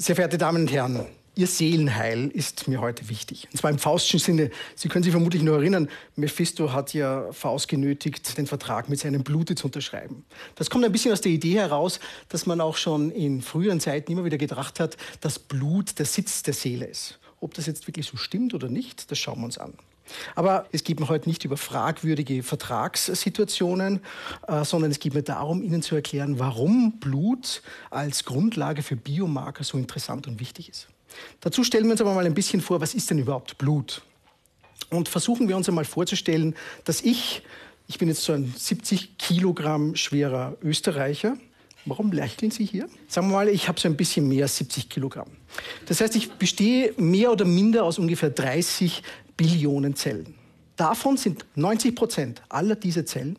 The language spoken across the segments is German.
Sehr verehrte Damen und Herren, Ihr Seelenheil ist mir heute wichtig. Und zwar im Faustschen Sinne. Sie können sich vermutlich nur erinnern, Mephisto hat ja Faust genötigt, den Vertrag mit seinem Blute zu unterschreiben. Das kommt ein bisschen aus der Idee heraus, dass man auch schon in früheren Zeiten immer wieder gedacht hat, dass Blut der Sitz der Seele ist. Ob das jetzt wirklich so stimmt oder nicht, das schauen wir uns an. Aber es geht mir heute nicht über fragwürdige Vertragssituationen, äh, sondern es geht mir darum, Ihnen zu erklären, warum Blut als Grundlage für Biomarker so interessant und wichtig ist. Dazu stellen wir uns aber mal ein bisschen vor, was ist denn überhaupt Blut? Und versuchen wir uns einmal vorzustellen, dass ich, ich bin jetzt so ein 70 Kilogramm schwerer Österreicher, Warum lächeln Sie hier? Sagen wir mal, ich habe so ein bisschen mehr als 70 Kilogramm. Das heißt, ich bestehe mehr oder minder aus ungefähr 30 Billionen Zellen. Davon sind 90 Prozent aller dieser Zellen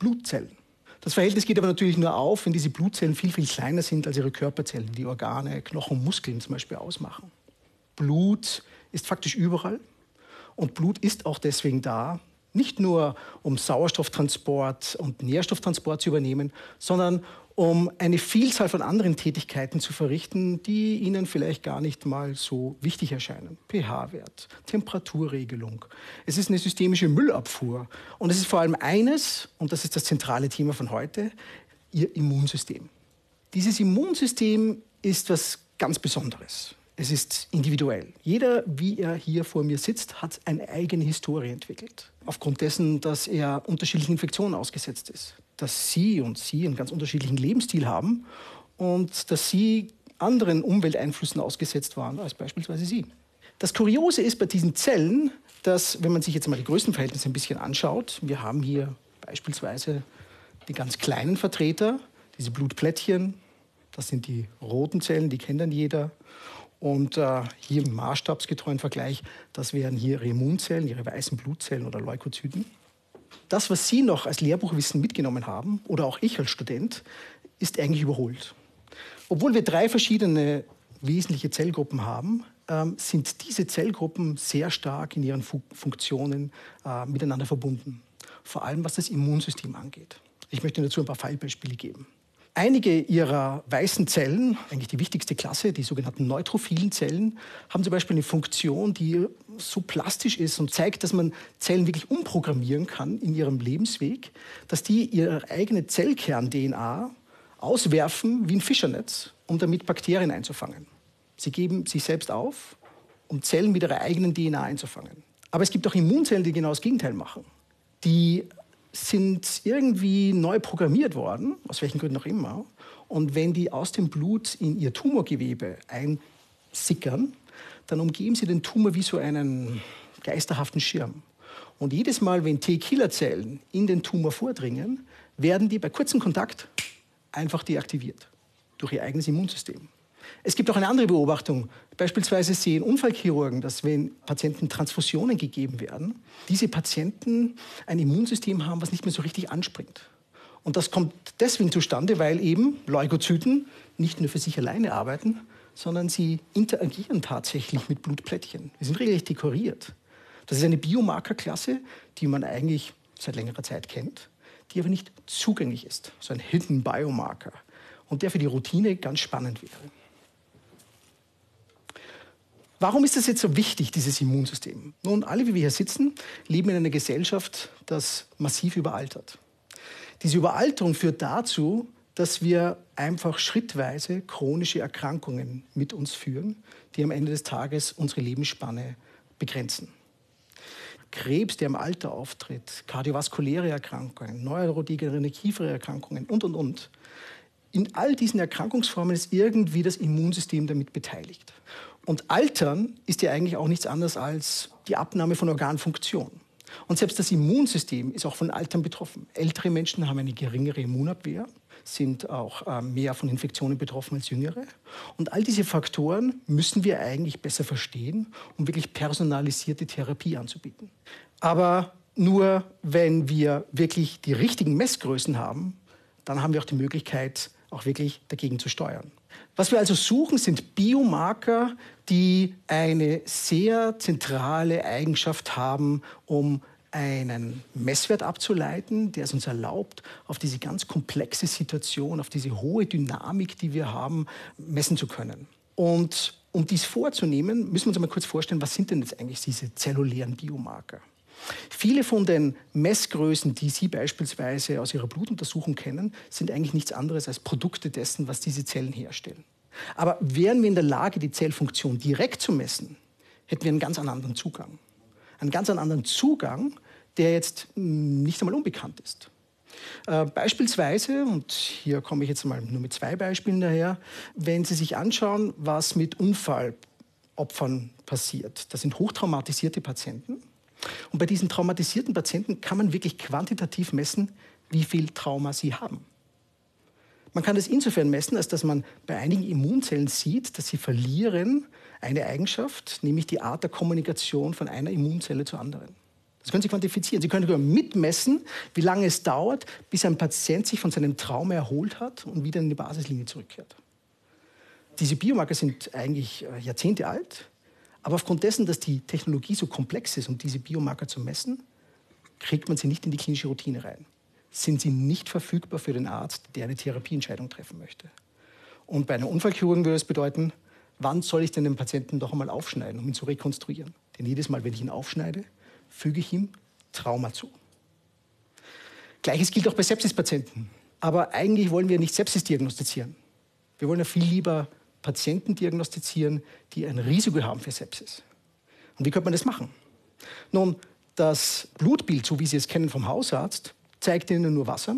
Blutzellen. Das Verhältnis geht aber natürlich nur auf, wenn diese Blutzellen viel, viel kleiner sind als ihre Körperzellen, die Organe, Knochen, Muskeln zum Beispiel ausmachen. Blut ist faktisch überall und Blut ist auch deswegen da, nicht nur um Sauerstofftransport und Nährstofftransport zu übernehmen, sondern um eine Vielzahl von anderen Tätigkeiten zu verrichten, die Ihnen vielleicht gar nicht mal so wichtig erscheinen. pH-Wert, Temperaturregelung. Es ist eine systemische Müllabfuhr. Und es ist vor allem eines, und das ist das zentrale Thema von heute, Ihr Immunsystem. Dieses Immunsystem ist was ganz Besonderes. Es ist individuell. Jeder, wie er hier vor mir sitzt, hat eine eigene Historie entwickelt. Aufgrund dessen, dass er unterschiedlichen Infektionen ausgesetzt ist. Dass Sie und Sie einen ganz unterschiedlichen Lebensstil haben und dass Sie anderen Umwelteinflüssen ausgesetzt waren als beispielsweise Sie. Das Kuriose ist bei diesen Zellen, dass, wenn man sich jetzt mal die Größenverhältnisse ein bisschen anschaut, wir haben hier beispielsweise die ganz kleinen Vertreter, diese Blutplättchen, das sind die roten Zellen, die kennt dann jeder. Und äh, hier im maßstabsgetreuen Vergleich, das wären hier ihre Immunzellen, ihre weißen Blutzellen oder Leukozyten. Das, was Sie noch als Lehrbuchwissen mitgenommen haben, oder auch ich als Student, ist eigentlich überholt. Obwohl wir drei verschiedene wesentliche Zellgruppen haben, ähm, sind diese Zellgruppen sehr stark in ihren Fu Funktionen äh, miteinander verbunden. Vor allem was das Immunsystem angeht. Ich möchte dazu ein paar Fallbeispiele geben. Einige ihrer weißen Zellen, eigentlich die wichtigste Klasse, die sogenannten neutrophilen Zellen, haben zum Beispiel eine Funktion, die so plastisch ist und zeigt, dass man Zellen wirklich umprogrammieren kann in ihrem Lebensweg, dass die ihre eigene Zellkern-DNA auswerfen wie ein Fischernetz, um damit Bakterien einzufangen. Sie geben sich selbst auf, um Zellen mit ihrer eigenen DNA einzufangen. Aber es gibt auch Immunzellen, die genau das Gegenteil machen. Die sind irgendwie neu programmiert worden, aus welchen Gründen auch immer. Und wenn die aus dem Blut in ihr Tumorgewebe einsickern, dann umgeben sie den Tumor wie so einen geisterhaften Schirm. Und jedes Mal, wenn T-Killerzellen in den Tumor vordringen, werden die bei kurzem Kontakt einfach deaktiviert durch ihr eigenes Immunsystem. Es gibt auch eine andere Beobachtung. Beispielsweise sehen Unfallchirurgen, dass wenn Patienten Transfusionen gegeben werden, diese Patienten ein Immunsystem haben, was nicht mehr so richtig anspringt. Und das kommt deswegen zustande, weil eben Leukozyten nicht nur für sich alleine arbeiten, sondern sie interagieren tatsächlich mit Blutplättchen. Die sind regelrecht dekoriert. Das ist eine Biomarkerklasse, die man eigentlich seit längerer Zeit kennt, die aber nicht zugänglich ist. So ein Hidden Biomarker. Und der für die Routine ganz spannend wäre. Warum ist das jetzt so wichtig, dieses Immunsystem? Nun, alle, wie wir hier sitzen, leben in einer Gesellschaft, das massiv überaltert. Diese Überalterung führt dazu, dass wir einfach schrittweise chronische Erkrankungen mit uns führen, die am Ende des Tages unsere Lebensspanne begrenzen. Krebs, der im Alter auftritt, kardiovaskuläre Erkrankungen, neurodegenerative Kiefererkrankungen und, und, und. In all diesen Erkrankungsformen ist irgendwie das Immunsystem damit beteiligt. Und Altern ist ja eigentlich auch nichts anderes als die Abnahme von Organfunktion. Und selbst das Immunsystem ist auch von Altern betroffen. Ältere Menschen haben eine geringere Immunabwehr, sind auch äh, mehr von Infektionen betroffen als jüngere. Und all diese Faktoren müssen wir eigentlich besser verstehen, um wirklich personalisierte Therapie anzubieten. Aber nur wenn wir wirklich die richtigen Messgrößen haben, dann haben wir auch die Möglichkeit, auch wirklich dagegen zu steuern. Was wir also suchen, sind Biomarker, die eine sehr zentrale Eigenschaft haben, um einen Messwert abzuleiten, der es uns erlaubt, auf diese ganz komplexe Situation, auf diese hohe Dynamik, die wir haben, messen zu können. Und um dies vorzunehmen, müssen wir uns einmal kurz vorstellen, was sind denn jetzt eigentlich diese zellulären Biomarker? Viele von den Messgrößen, die Sie beispielsweise aus Ihrer Blutuntersuchung kennen, sind eigentlich nichts anderes als Produkte dessen, was diese Zellen herstellen. Aber wären wir in der Lage, die Zellfunktion direkt zu messen, hätten wir einen ganz anderen Zugang. Einen ganz anderen Zugang, der jetzt nicht einmal unbekannt ist. Äh, beispielsweise, und hier komme ich jetzt mal nur mit zwei Beispielen daher, wenn Sie sich anschauen, was mit Unfallopfern passiert. Das sind hochtraumatisierte Patienten. Und bei diesen traumatisierten Patienten kann man wirklich quantitativ messen, wie viel Trauma sie haben. Man kann das insofern messen, als dass man bei einigen Immunzellen sieht, dass sie verlieren eine Eigenschaft, nämlich die Art der Kommunikation von einer Immunzelle zur anderen. Das können Sie quantifizieren. Sie können sogar mitmessen, wie lange es dauert, bis ein Patient sich von seinem Trauma erholt hat und wieder in die Basislinie zurückkehrt. Diese Biomarker sind eigentlich äh, Jahrzehnte alt, aber aufgrund dessen, dass die Technologie so komplex ist, um diese Biomarker zu messen, kriegt man sie nicht in die klinische Routine rein sind sie nicht verfügbar für den Arzt, der eine Therapieentscheidung treffen möchte. Und bei einer Unfallchirurgen würde es bedeuten, wann soll ich denn den Patienten doch einmal aufschneiden, um ihn zu rekonstruieren? Denn jedes Mal, wenn ich ihn aufschneide, füge ich ihm Trauma zu. Gleiches gilt auch bei Sepsispatienten. Aber eigentlich wollen wir nicht Sepsis diagnostizieren. Wir wollen ja viel lieber Patienten diagnostizieren, die ein Risiko haben für Sepsis. Und wie könnte man das machen? Nun, das Blutbild, so wie Sie es kennen vom Hausarzt, zeigt Ihnen nur Wasser,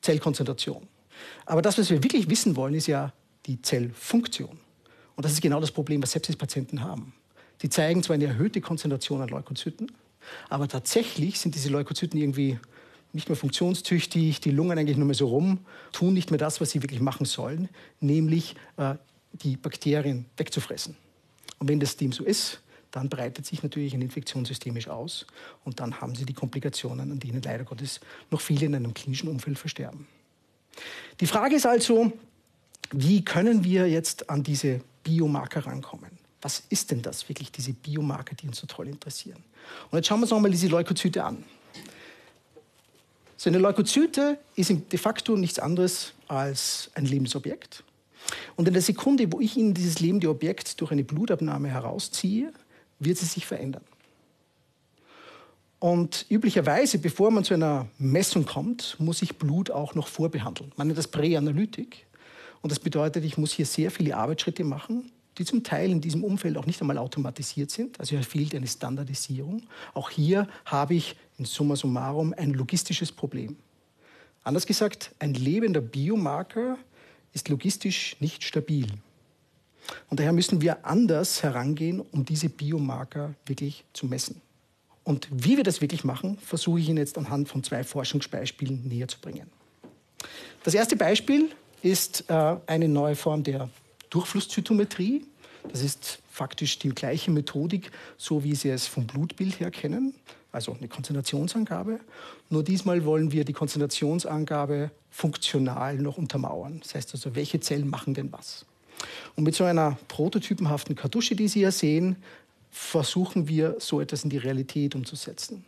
Zellkonzentration. Aber das, was wir wirklich wissen wollen, ist ja die Zellfunktion. Und das ist genau das Problem, was Sepsispatienten haben. Die zeigen zwar eine erhöhte Konzentration an Leukozyten, aber tatsächlich sind diese Leukozyten irgendwie nicht mehr funktionstüchtig, die lungern eigentlich nur mehr so rum, tun nicht mehr das, was sie wirklich machen sollen, nämlich äh, die Bakterien wegzufressen. Und wenn das dem so ist, dann breitet sich natürlich ein Infektion systemisch aus und dann haben Sie die Komplikationen, an denen leider Gottes noch viele in einem klinischen Umfeld versterben. Die Frage ist also, wie können wir jetzt an diese Biomarker rankommen? Was ist denn das wirklich, diese Biomarker, die uns so toll interessieren? Und jetzt schauen wir uns nochmal diese Leukozyte an. So eine Leukozyte ist de facto nichts anderes als ein Lebensobjekt. Und in der Sekunde, wo ich Ihnen dieses lebende Objekt durch eine Blutabnahme herausziehe, wird sie sich verändern. Und üblicherweise, bevor man zu einer Messung kommt, muss ich Blut auch noch vorbehandeln. Man nennt das Präanalytik. Und das bedeutet, ich muss hier sehr viele Arbeitsschritte machen, die zum Teil in diesem Umfeld auch nicht einmal automatisiert sind. Also hier fehlt eine Standardisierung. Auch hier habe ich in summa summarum ein logistisches Problem. Anders gesagt, ein lebender Biomarker ist logistisch nicht stabil. Und daher müssen wir anders herangehen, um diese Biomarker wirklich zu messen. Und wie wir das wirklich machen, versuche ich Ihnen jetzt anhand von zwei Forschungsbeispielen näher zu bringen. Das erste Beispiel ist äh, eine neue Form der Durchflusszytometrie. Das ist faktisch die gleiche Methodik, so wie Sie es vom Blutbild her kennen, also eine Konzentrationsangabe. Nur diesmal wollen wir die Konzentrationsangabe funktional noch untermauern. Das heißt also, welche Zellen machen denn was? Und mit so einer prototypenhaften Kartusche, die Sie hier sehen, versuchen wir so etwas in die Realität umzusetzen.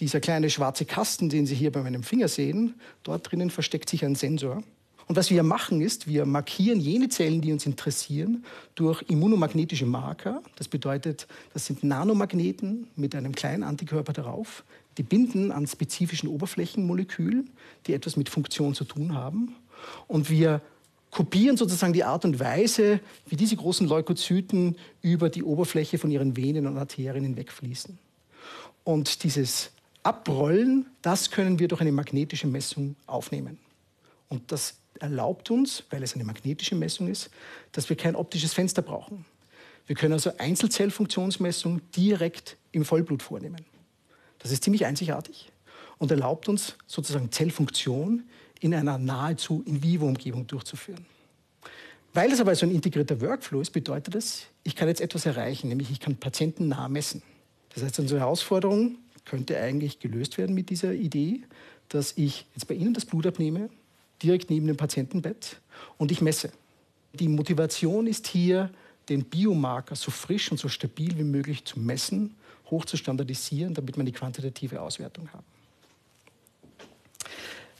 Dieser kleine schwarze Kasten, den Sie hier bei meinem Finger sehen, dort drinnen versteckt sich ein Sensor. Und was wir machen ist, wir markieren jene Zellen, die uns interessieren, durch immunomagnetische Marker. Das bedeutet, das sind Nanomagneten mit einem kleinen Antikörper darauf. Die binden an spezifischen Oberflächenmolekülen, die etwas mit Funktion zu tun haben. Und wir kopieren sozusagen die Art und Weise, wie diese großen Leukozyten über die Oberfläche von ihren Venen und Arterien hinwegfließen. Und dieses Abrollen, das können wir durch eine magnetische Messung aufnehmen. Und das erlaubt uns, weil es eine magnetische Messung ist, dass wir kein optisches Fenster brauchen. Wir können also Einzelzellfunktionsmessungen direkt im Vollblut vornehmen. Das ist ziemlich einzigartig und erlaubt uns sozusagen Zellfunktion in einer nahezu In-vivo-Umgebung durchzuführen. Weil es aber so ein integrierter Workflow ist, bedeutet das, ich kann jetzt etwas erreichen, nämlich ich kann Patienten nah messen. Das heißt, unsere Herausforderung könnte eigentlich gelöst werden mit dieser Idee, dass ich jetzt bei Ihnen das Blut abnehme, direkt neben dem Patientenbett und ich messe. Die Motivation ist hier, den Biomarker so frisch und so stabil wie möglich zu messen, hoch zu standardisieren, damit wir die quantitative Auswertung haben.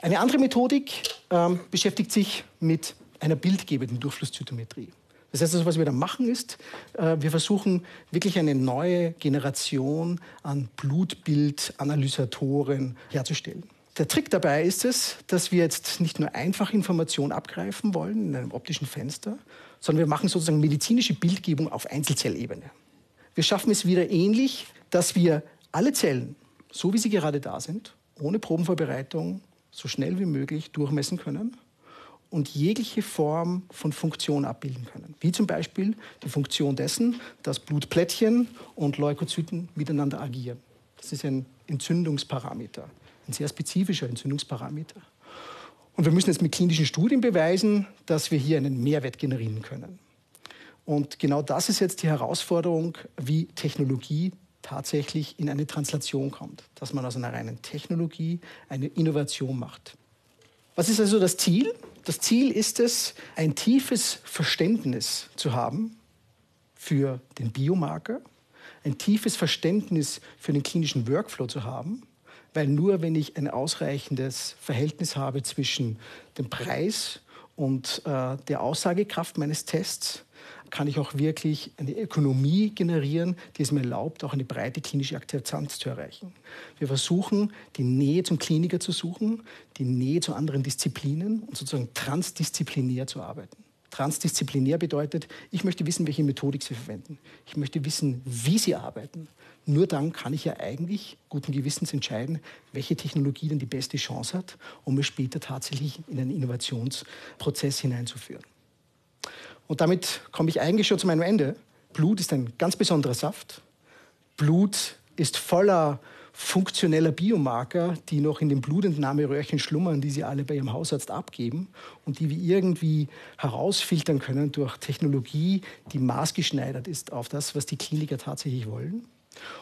Eine andere Methodik ähm, beschäftigt sich mit einer bildgebenden Durchflusszytometrie. Das heißt, also, was wir da machen ist, äh, wir versuchen wirklich eine neue Generation an Blutbildanalysatoren herzustellen. Der Trick dabei ist es, dass wir jetzt nicht nur einfach Informationen abgreifen wollen in einem optischen Fenster, sondern wir machen sozusagen medizinische Bildgebung auf Einzelzellebene. Wir schaffen es wieder ähnlich, dass wir alle Zellen, so wie sie gerade da sind, ohne Probenvorbereitung, so schnell wie möglich durchmessen können und jegliche Form von Funktion abbilden können. Wie zum Beispiel die Funktion dessen, dass Blutplättchen und Leukozyten miteinander agieren. Das ist ein Entzündungsparameter, ein sehr spezifischer Entzündungsparameter. Und wir müssen jetzt mit klinischen Studien beweisen, dass wir hier einen Mehrwert generieren können. Und genau das ist jetzt die Herausforderung, wie Technologie tatsächlich in eine Translation kommt, dass man aus einer reinen Technologie eine Innovation macht. Was ist also das Ziel? Das Ziel ist es, ein tiefes Verständnis zu haben für den Biomarker, ein tiefes Verständnis für den klinischen Workflow zu haben, weil nur wenn ich ein ausreichendes Verhältnis habe zwischen dem Preis und äh, der Aussagekraft meines Tests, kann ich auch wirklich eine Ökonomie generieren, die es mir erlaubt, auch eine breite klinische Akzeptanz zu erreichen. Wir versuchen, die Nähe zum Kliniker zu suchen, die Nähe zu anderen Disziplinen und sozusagen transdisziplinär zu arbeiten. Transdisziplinär bedeutet, ich möchte wissen, welche Methodik Sie verwenden. Ich möchte wissen, wie Sie arbeiten. Nur dann kann ich ja eigentlich guten Gewissens entscheiden, welche Technologie denn die beste Chance hat, um es später tatsächlich in einen Innovationsprozess hineinzuführen. Und damit komme ich eigentlich schon zu meinem Ende. Blut ist ein ganz besonderer Saft. Blut ist voller funktioneller Biomarker, die noch in den Blutentnahmeröhrchen schlummern, die Sie alle bei Ihrem Hausarzt abgeben und die wir irgendwie herausfiltern können durch Technologie, die maßgeschneidert ist auf das, was die Kliniker tatsächlich wollen.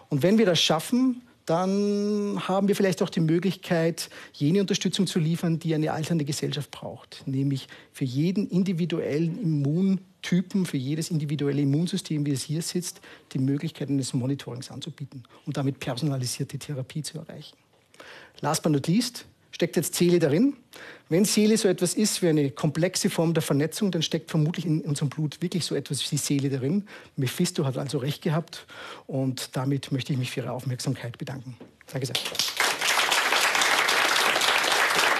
Und wenn wir das schaffen, dann haben wir vielleicht auch die Möglichkeit, jene Unterstützung zu liefern, die eine alternde Gesellschaft braucht, nämlich für jeden individuellen Immuntypen, für jedes individuelle Immunsystem, wie es hier sitzt, die Möglichkeit eines Monitorings anzubieten und damit personalisierte Therapie zu erreichen. Last but not least, steckt jetzt Seele darin. Wenn Seele so etwas ist wie eine komplexe Form der Vernetzung, dann steckt vermutlich in unserem Blut wirklich so etwas wie Seele darin. Mephisto hat also recht gehabt und damit möchte ich mich für Ihre Aufmerksamkeit bedanken. Danke sehr.